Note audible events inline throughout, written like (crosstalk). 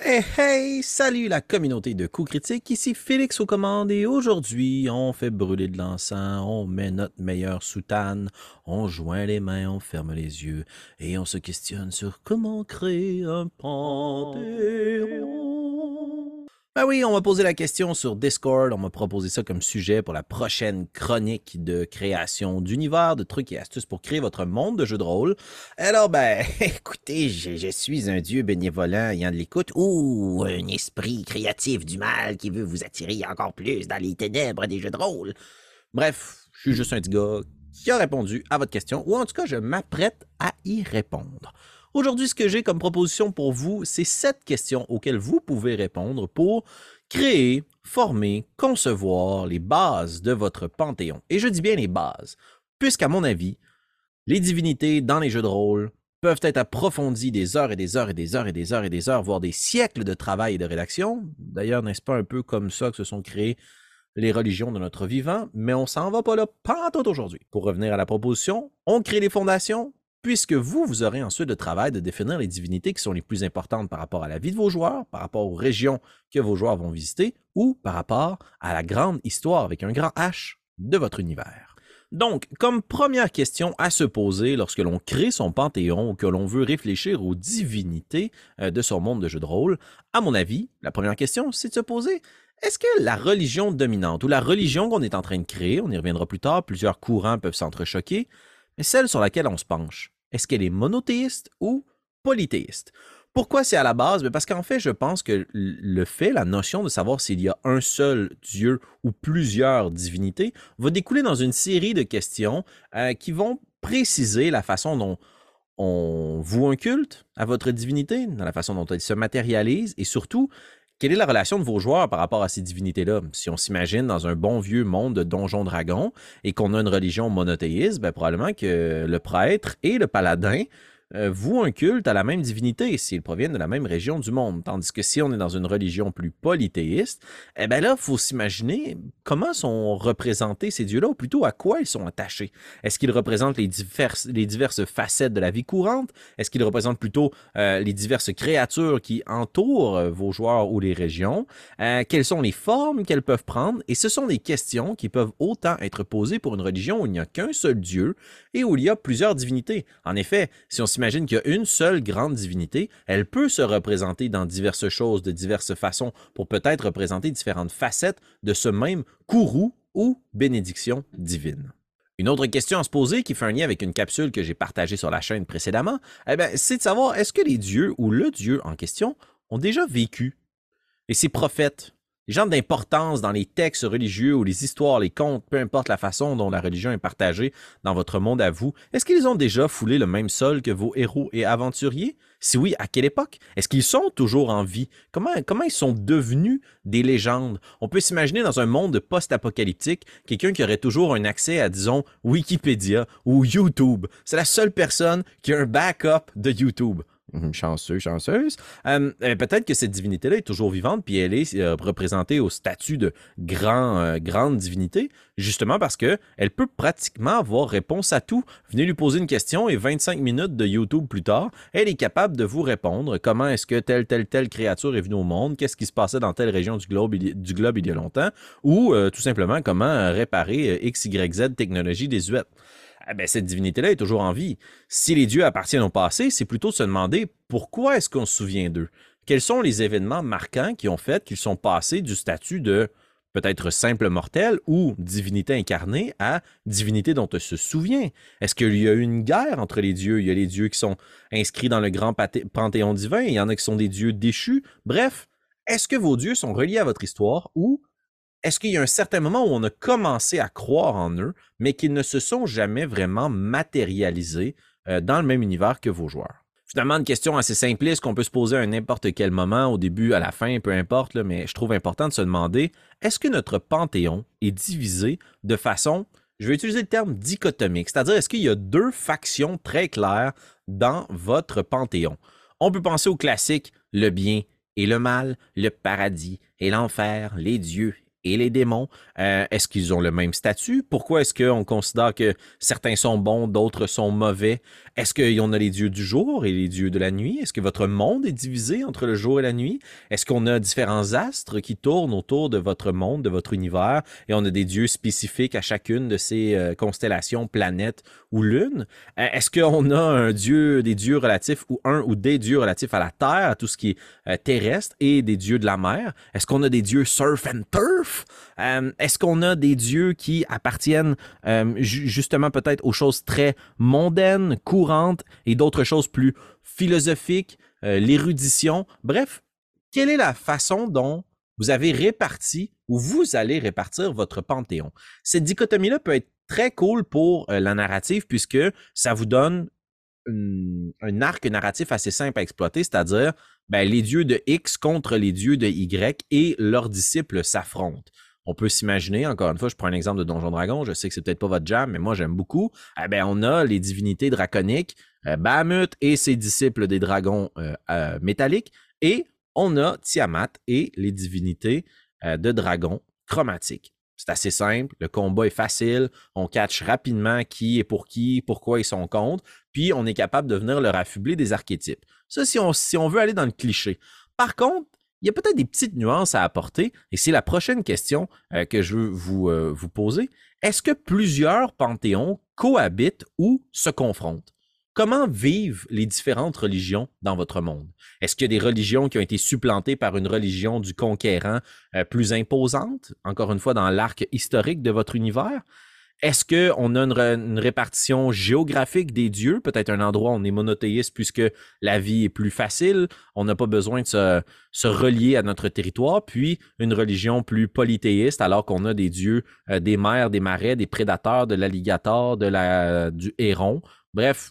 Hey hey, salut la communauté de coups critiques, ici Félix aux commandes et aujourd'hui on fait brûler de l'encens, on met notre meilleure soutane, on joint les mains, on ferme les yeux et on se questionne sur comment créer un panthéon. Ben oui, on m'a posé la question sur Discord, on m'a proposé ça comme sujet pour la prochaine chronique de création d'univers, de trucs et astuces pour créer votre monde de jeu de rôle. Alors ben, (laughs) écoutez, je, suis un dieu bénévolent ayant de l'écoute ou un esprit créatif du mal qui veut vous attirer encore plus dans les ténèbres des jeux de rôle. Bref, je suis juste un petit gars qui a répondu à votre question, ou en tout cas, je m'apprête à y répondre. Aujourd'hui, ce que j'ai comme proposition pour vous, c'est sept questions auxquelles vous pouvez répondre pour créer, former, concevoir les bases de votre panthéon. Et je dis bien les bases, puisqu'à mon avis, les divinités dans les jeux de rôle peuvent être approfondies des heures et des heures et des heures et des heures et des heures, voire des siècles de travail et de rédaction. D'ailleurs, n'est-ce pas un peu comme ça que se sont créées les religions de notre vivant, mais on s'en va pas là, pas tout aujourd'hui. Pour revenir à la proposition, on crée les fondations, puisque vous, vous aurez ensuite le travail de définir les divinités qui sont les plus importantes par rapport à la vie de vos joueurs, par rapport aux régions que vos joueurs vont visiter, ou par rapport à la grande histoire avec un grand H de votre univers. Donc, comme première question à se poser lorsque l'on crée son panthéon ou que l'on veut réfléchir aux divinités euh, de son monde de jeu de rôle, à mon avis, la première question, c'est de se poser est-ce que la religion dominante ou la religion qu'on est en train de créer, on y reviendra plus tard, plusieurs courants peuvent s'entrechoquer, mais celle sur laquelle on se penche, est-ce qu'elle est monothéiste ou polythéiste? Pourquoi c'est à la base? Ben, parce qu'en fait, je pense que le fait, la notion de savoir s'il y a un seul Dieu ou plusieurs divinités, va découler dans une série de questions euh, qui vont préciser la façon dont on voue un culte à votre divinité, dans la façon dont elle se matérialise et surtout quelle est la relation de vos joueurs par rapport à ces divinités-là? Si on s'imagine dans un bon vieux monde de donjons dragons et qu'on a une religion monothéiste, ben probablement que le prêtre et le paladin euh, vouent un culte à la même divinité s'ils proviennent de la même région du monde. Tandis que si on est dans une religion plus polythéiste, eh bien là, il faut s'imaginer comment sont représentés ces dieux-là, ou plutôt à quoi ils sont attachés. Est-ce qu'ils représentent les diverses, les diverses facettes de la vie courante? Est-ce qu'ils représentent plutôt euh, les diverses créatures qui entourent euh, vos joueurs ou les régions? quelles sont les formes qu'elles peuvent prendre? Et ce sont des questions qui peuvent autant être posées pour une religion où il n'y a qu'un seul Dieu et où il y a plusieurs divinités. En effet, si on s'imagine qu'il y a une seule grande divinité, elle peut se représenter dans diverses choses, de diverses façons, pour peut-être représenter différentes facettes de ce même courroux ou bénédiction divine. Une autre question à se poser qui fait un lien avec une capsule que j'ai partagée sur la chaîne précédemment, eh c'est de savoir est-ce que les dieux ou le dieu en question ont déjà vécu? Et ces prophètes, les gens d'importance dans les textes religieux ou les histoires, les contes, peu importe la façon dont la religion est partagée dans votre monde à vous, est-ce qu'ils ont déjà foulé le même sol que vos héros et aventuriers? Si oui, à quelle époque? Est-ce qu'ils sont toujours en vie? Comment, comment ils sont devenus des légendes? On peut s'imaginer dans un monde post-apocalyptique, quelqu'un qui aurait toujours un accès à, disons, Wikipédia ou YouTube. C'est la seule personne qui a un backup de YouTube. Mhm, chanceux, chanceuse. Euh, peut-être que cette divinité-là est toujours vivante, puis elle est euh, représentée au statut de euh, grande divinité, justement parce que elle peut pratiquement avoir réponse à tout. Venez lui poser une question et 25 minutes de YouTube plus tard, elle est capable de vous répondre comment est-ce que telle, telle, telle créature est venue au monde, qu'est-ce qui se passait dans telle région du globe, du globe il y a longtemps, ou tout simplement comment réparer XYZ technologie désuète. Ah ben, cette divinité-là est toujours en vie. Si les dieux appartiennent au passé, c'est plutôt de se demander pourquoi est-ce qu'on se souvient d'eux? Quels sont les événements marquants qui ont fait qu'ils sont passés du statut de peut-être simple mortel ou divinité incarnée à divinité dont on se souvient? Est-ce qu'il y a eu une guerre entre les dieux? Il y a les dieux qui sont inscrits dans le grand panthéon divin, il y en a qui sont des dieux déchus. Bref, est-ce que vos dieux sont reliés à votre histoire ou est-ce qu'il y a un certain moment où on a commencé à croire en eux, mais qu'ils ne se sont jamais vraiment matérialisés euh, dans le même univers que vos joueurs? Finalement, une question assez simpliste qu'on peut se poser à n'importe quel moment, au début, à la fin, peu importe, mais je trouve important de se demander, est-ce que notre panthéon est divisé de façon, je vais utiliser le terme dichotomique, c'est-à-dire est-ce qu'il y a deux factions très claires dans votre panthéon? On peut penser au classique, le bien et le mal, le paradis et l'enfer, les dieux et les démons? Euh, est-ce qu'ils ont le même statut? Pourquoi est-ce qu'on considère que certains sont bons, d'autres sont mauvais? Est-ce qu'on a les dieux du jour et les dieux de la nuit? Est-ce que votre monde est divisé entre le jour et la nuit? Est-ce qu'on a différents astres qui tournent autour de votre monde, de votre univers, et on a des dieux spécifiques à chacune de ces euh, constellations, planètes ou lunes? Euh, est-ce qu'on a un dieu, des dieux relatifs ou un ou des dieux relatifs à la terre, à tout ce qui est terrestre, et des dieux de la mer? Est-ce qu'on a des dieux surf and turf? Euh, est-ce qu'on a des dieux qui appartiennent euh, justement peut-être aux choses très mondaines, courantes, et d'autres choses plus philosophiques, euh, l'érudition? Bref, quelle est la façon dont vous avez réparti ou vous allez répartir votre panthéon? Cette dichotomie-là peut être très cool pour la narrative puisque ça vous donne un arc narratif assez simple à exploiter, c'est-à-dire ben, les dieux de X contre les dieux de Y et leurs disciples s'affrontent. On peut s'imaginer, encore une fois, je prends un exemple de Donjon Dragon, je sais que c'est peut-être pas votre jam, mais moi j'aime beaucoup. Eh ben, on a les divinités draconiques, euh, Bahamut et ses disciples des dragons euh, euh, métalliques, et on a Tiamat et les divinités de dragons chromatiques. C'est assez simple, le combat est facile, on catch rapidement qui est pour qui, pourquoi ils sont contre, puis on est capable de venir leur affubler des archétypes. Ça, si on, veut aller dans le cliché. Par contre, il y a peut-être des petites nuances à apporter, et c'est la prochaine question euh, que je veux vous, euh, vous poser. Est-ce que plusieurs panthéons cohabitent ou se confrontent? Comment vivent les différentes religions dans votre monde? Est-ce qu'il y a des religions qui ont été supplantées par une religion du conquérant euh, plus imposante, encore une fois dans l'arc historique de votre univers? Est-ce qu'on a une, répartition géographique des dieux? Peut-être un endroit où on est monothéiste puisque la vie est plus facile, on n'a pas besoin de se, se, relier à notre territoire, puis une religion plus polythéiste alors qu'on a des dieux euh, des mers, des marais, des prédateurs, de l'alligator, la, du héron. Bref,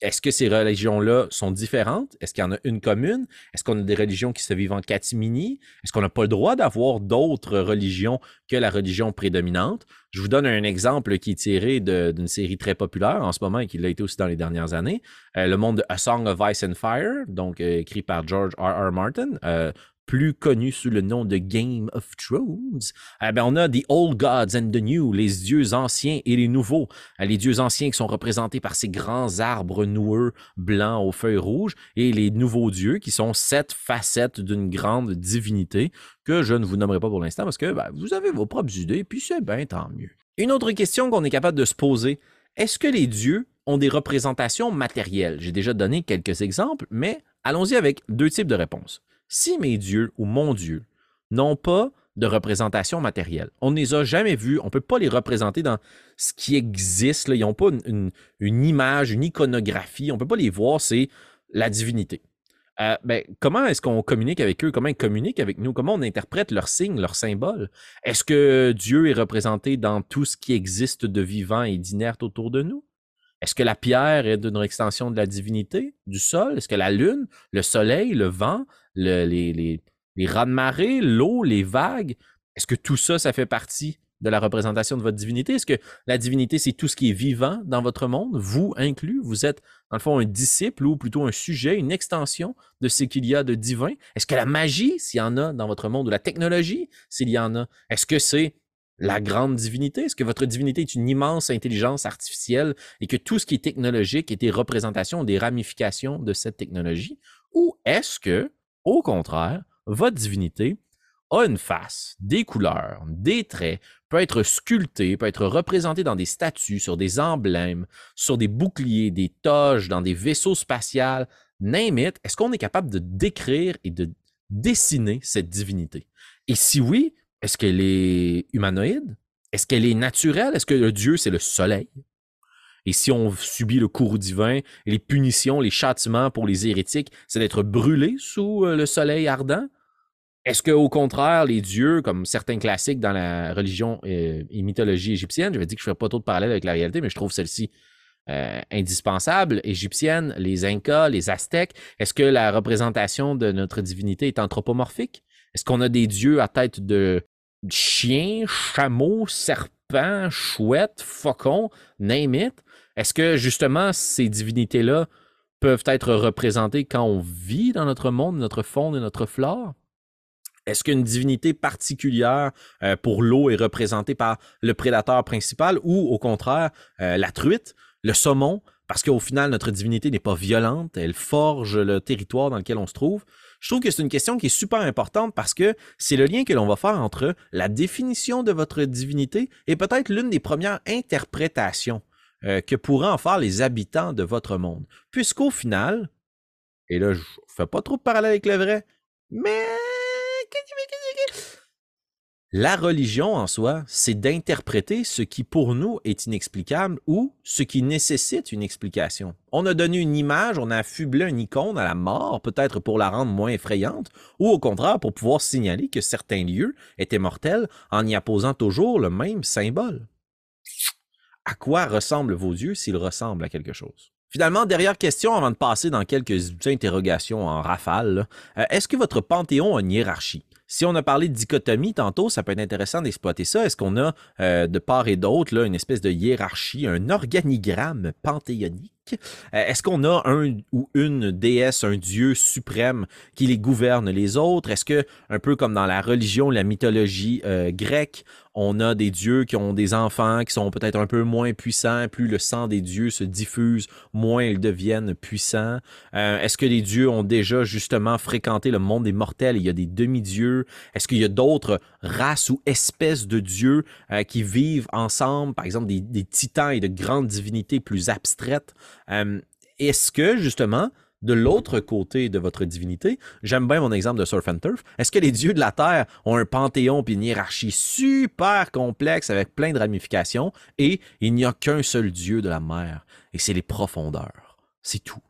est-ce que ces religions-là sont différentes? Est-ce qu'il y en a une commune? Est-ce qu'on a des religions qui se vivent en catimini? Est-ce qu'on n'a pas le droit d'avoir d'autres religions que la religion prédominante? Je vous donne un exemple qui est tiré d'une série très populaire en ce moment et qui l'a été aussi dans les dernières années. Euh, le monde de A Song of Ice and Fire, donc euh, écrit par George R. R. Martin. Euh, plus connu sous le nom de Game of Thrones, eh ben, on a The Old Gods and the New, les dieux anciens et les nouveaux. Eh, les dieux anciens qui sont représentés par ces grands arbres noueux blancs aux feuilles rouges et les nouveaux dieux qui sont sept facettes d'une grande divinité que je ne vous nommerai pas pour l'instant parce que ben, vous avez vos propres idées, puis c'est bien tant mieux. Une autre question qu'on est capable de se poser, est-ce que les dieux ont des représentations matérielles? J'ai déjà donné quelques exemples, mais allons-y avec deux types de réponses si mes dieux ou mon Dieu n'ont pas de représentation matérielle, on ne les a jamais vus, on ne peut pas les représenter dans ce qui existe, ils n'ont pas une, image, une iconographie, on ne peut pas les voir, c'est la divinité. Euh, ben, comment est-ce qu'on communique avec eux? Comment ils communiquent avec nous? Comment on interprète leurs signes, leurs symboles? Est-ce que Dieu est représenté dans tout ce qui existe de vivant et d'inerte autour de nous? Est-ce que la pierre est d'une extension de la divinité, du sol? Est-ce que la lune, le soleil, le vent, les, les, les rats de marée, l'eau, les vagues, est-ce que tout ça, ça fait partie de la représentation de votre divinité? Est-ce que la divinité, c'est tout ce qui est vivant dans votre monde, vous inclus? Vous êtes, dans le fond, un disciple ou plutôt un sujet, une extension de ce qu'il y a de divin? Est-ce que la magie, s'il y en a dans votre monde, ou la technologie, s'il y en a, est-ce que c'est la grande divinité? Est-ce que votre divinité est une immense intelligence artificielle et que tout ce qui est technologique est des représentations, des ramifications de cette technologie? Ou est-ce que, au contraire, votre divinité a une face, des couleurs, des traits, peut être sculptée, peut être représentée dans des statues, sur des emblèmes, sur des boucliers, des toges, dans des vaisseaux spatials, name it, est-ce qu'on est capable de décrire et de dessiner cette divinité? Et si oui, est-ce qu'elle est humanoïde? Est-ce qu'elle est naturelle? Est-ce que le Dieu, c'est le soleil? Et si on subit le courroux divin, les punitions, les châtiments pour les hérétiques, c'est d'être brûlé sous euh, le soleil ardent? Est-ce qu'au contraire, les dieux, comme certains classiques dans la religion euh, et mythologie égyptienne, je vais dire que je ne ferai pas trop de parallèles avec la réalité, mais je trouve celle-ci euh, indispensable, égyptienne, les Incas, les Aztèques, est-ce que la représentation de notre divinité est anthropomorphique? Est-ce qu'on a des dieux à tête de chien, chameau, serpent, chouette, faucon, name? Est-ce que justement ces divinités-là peuvent être représentées quand on vit dans notre monde, notre faune et notre flore? Est-ce qu'une divinité particulière euh, pour l'eau est représentée par le prédateur principal ou au contraire euh, la truite, le saumon, parce qu'au final notre divinité n'est pas violente, elle forge le territoire dans lequel on se trouve. Je trouve que c'est une question qui est super importante parce que c'est le lien que l'on va faire entre la définition de votre divinité et peut-être l'une des premières interprétations euh, que pourraient en faire les habitants de votre monde. Puisqu'au final, et là je fais pas trop de parallèle avec le vrai, mais la religion en soi, c'est d'interpréter ce qui pour nous est inexplicable ou ce qui nécessite une explication. On a donné une image, on a affublé une icône à la mort, peut-être pour la rendre moins effrayante, ou au contraire pour pouvoir signaler que certains lieux étaient mortels en y apposant toujours le même symbole. À quoi ressemblent vos dieux s'ils ressemblent à quelque chose? Finalement, dernière question avant de passer dans quelques interrogations en rafale. Euh, est-ce que votre panthéon a une hiérarchie? Si on a parlé de dichotomie tantôt, ça peut être intéressant d'exploiter ça. Est-ce qu'on a euh, de part et d'autre une espèce de hiérarchie, un organigramme panthéonique? Euh, est-ce qu'on a un ou une déesse, un dieu suprême qui les gouverne les autres? Est-ce que, un peu comme dans la religion, la mythologie euh, grecque, on a des dieux qui ont des enfants qui sont peut-être un peu moins puissants. Plus le sang des dieux se diffuse, moins ils deviennent puissants. Euh, est-ce que les dieux ont déjà justement fréquenté le monde des mortels? Il y a des demi-dieux. Est-ce qu'il y a d'autres races ou espèces de dieux qui vivent ensemble? Par exemple, des, des, titans et de grandes divinités plus abstraites. Euh, est-ce que, justement, de l'autre côté de votre divinité, j'aime bien mon exemple de Surf and Turf, est-ce que les dieux de la Terre ont un panthéon et une hiérarchie super complexe avec plein de ramifications et il n'y a qu'un seul dieu de la mer et c'est les profondeurs? C'est tout.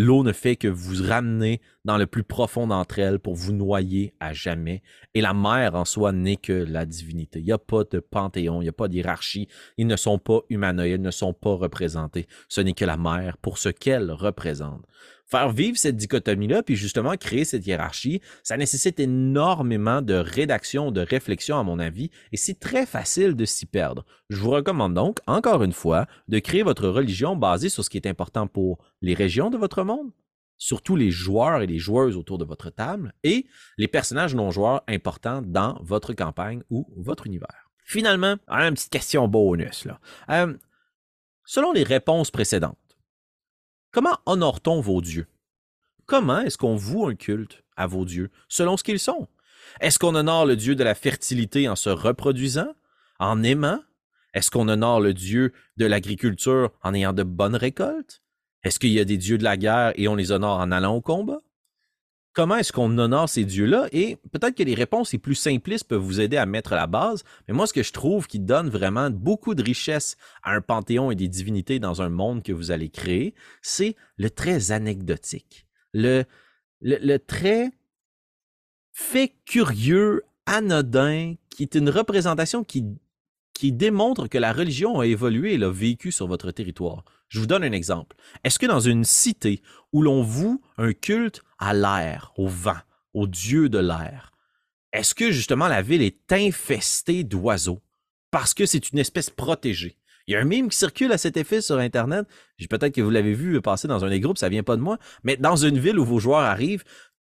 L'eau ne fait que vous ramener dans le plus profond d'entre elles pour vous noyer à jamais. Et la mer en soi n'est que la divinité. Il n'y a pas de panthéon, il n'y a pas d'hierarchie. Ils ne sont pas humanoïdes, ils ne sont pas représentés. Ce n'est que la mer pour ce qu'elle représente faire vivre cette dichotomie-là, puis justement créer cette hiérarchie, ça nécessite énormément de rédaction, de réflexion, à mon avis, et c'est très facile de s'y perdre. Je vous recommande donc, encore une fois, de créer votre religion basée sur ce qui est important pour les régions de votre monde, surtout les joueurs et les joueuses autour de votre table, et les personnages non-joueurs importants dans votre campagne ou votre univers. Finalement, une petite question bonus. Là. Euh, selon les réponses précédentes, Comment honore-t-on vos dieux? Comment est-ce qu'on voue un culte à vos dieux selon ce qu'ils sont? Est-ce qu'on honore le dieu de la fertilité en se reproduisant, en aimant? Est-ce qu'on honore le dieu de l'agriculture en ayant de bonnes récoltes? Est-ce qu'il y a des dieux de la guerre et on les honore en allant au combat? Comment est-ce qu'on honore ces dieux-là? Et peut-être que les réponses les plus simplistes peuvent vous aider à mettre la base, mais moi, ce que je trouve qui donne vraiment beaucoup de richesse à un panthéon et des divinités dans un monde que vous allez créer, c'est le très anecdotique, le, le, très fait curieux, anodin, qui est une représentation qui qui démontre que la religion a évolué et l'a vécu sur votre territoire. Je vous donne un exemple. Est-ce que dans une cité où l'on voue un culte à l'air, au vent, au dieu de l'air, est-ce que justement la ville est infestée d'oiseaux parce que c'est une espèce protégée? Il y a un mime qui circule à cet effet sur Internet. Peut-être que vous l'avez vu passer dans un des groupes, ça vient pas de moi. Mais dans une ville où vos joueurs arrivent,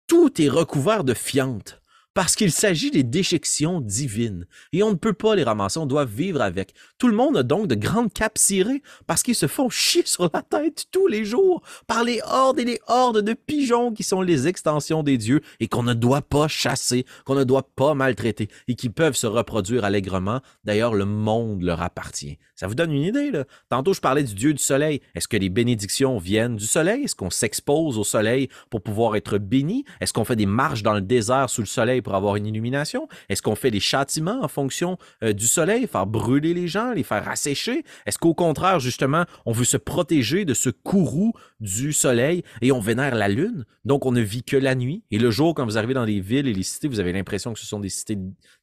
tout est recouvert de fientes parce qu'il s'agit des déjections divines. Et on ne peut pas les ramasser, on doit vivre avec. Tout le monde a donc de grandes capes cirées parce qu'ils se font (laughs) chier sur la tête tous les jours par les hordes et les hordes de pigeons qui sont les extensions des dieux et qu'on ne doit pas chasser, qu'on ne doit pas maltraiter et qui peuvent se reproduire allègrement. D'ailleurs, le monde leur appartient. Ça vous donne une idée, là? Tantôt, je parlais du dieu du soleil. Est-ce que les bénédictions viennent du soleil? Est-ce qu'on s'expose au soleil pour pouvoir être béni? Est-ce qu'on fait des marches dans le désert sous le soleil pour avoir une illumination? Est-ce qu'on fait des châtiments en fonction euh, du soleil, faire brûler les gens, les faire assécher? Est-ce qu'au contraire, justement, on veut se protéger de ce courroux du soleil et on vénère la lune? Donc, on ne vit que la nuit. Et le jour, quand vous arrivez dans les villes et les cités, vous avez l'impression que ce sont des cités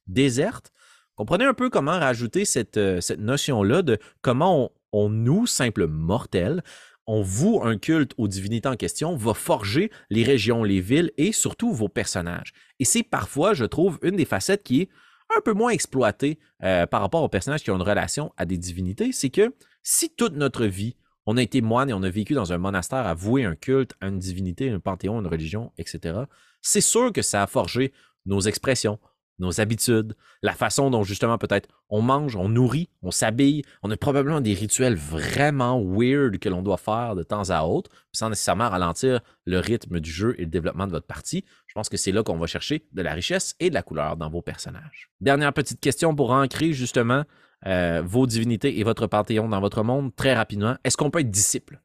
désertes. Comprenez un peu comment rajouter cette, euh, notion-là de comment on, nous, simples mortels, on voue un culte aux divinités en question, va forger les régions, les villes et surtout vos personnages. Et c'est parfois, je trouve, une des facettes qui est un peu moins exploitée euh, par rapport aux personnages qui ont une relation à des divinités, c'est que si toute notre vie, on a été moine et on a vécu dans un monastère à vouer un culte à une divinité, un panthéon, une religion, etc., c'est sûr que ça a forgé nos expressions, nos habitudes, la façon dont justement peut-être on mange, on nourrit, on s'habille. On a probablement des rituels vraiment weird que l'on doit faire de temps à autre, sans nécessairement ralentir le rythme du jeu et le développement de votre partie. Je pense que c'est là qu'on va chercher de la richesse et de la couleur dans vos personnages. Dernière petite question pour ancrer justement euh, vos divinités et votre panthéon dans votre monde très rapidement. Est-ce qu'on peut être disciple?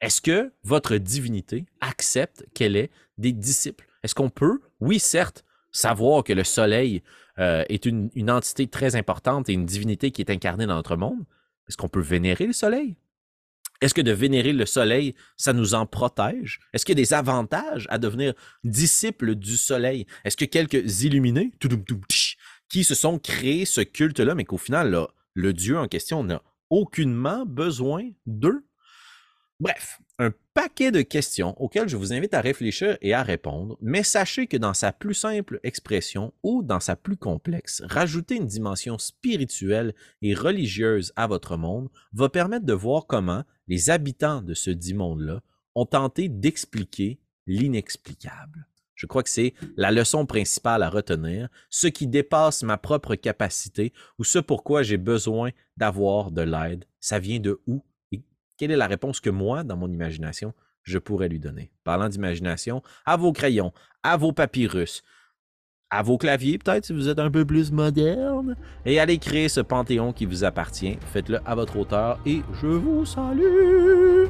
Est-ce que votre divinité accepte qu'elle ait des disciples? Est-ce qu'on peut, oui, certes, savoir que le soleil euh, est une, entité très importante et une divinité qui est incarnée dans notre monde, est-ce qu'on peut vénérer le soleil? Est-ce que de vénérer le soleil, ça nous en protège? Est-ce qu'il y a des avantages à devenir disciple du soleil? Est-ce que quelques illuminés qui se sont créés ce culte-là, mais qu'au final, le dieu en question n'a aucunement besoin d'eux? Bref, un paquet de questions auxquelles je vous invite à réfléchir et à répondre, mais sachez que dans sa plus simple expression ou dans sa plus complexe, rajouter une dimension spirituelle et religieuse à votre monde va permettre de voir comment les habitants de ce dit monde-là ont tenté d'expliquer l'inexplicable. Je crois que c'est la leçon principale à retenir, ce qui dépasse ma propre capacité ou ce pourquoi j'ai besoin d'avoir de l'aide. Ça vient de où? Quelle est la réponse que moi, dans mon imagination, je pourrais lui donner? Parlant d'imagination, à vos crayons, à vos papyrus, à vos claviers, peut-être si vous êtes un peu plus moderne, et allez créer ce panthéon qui vous appartient. Faites-le à votre hauteur et je vous salue!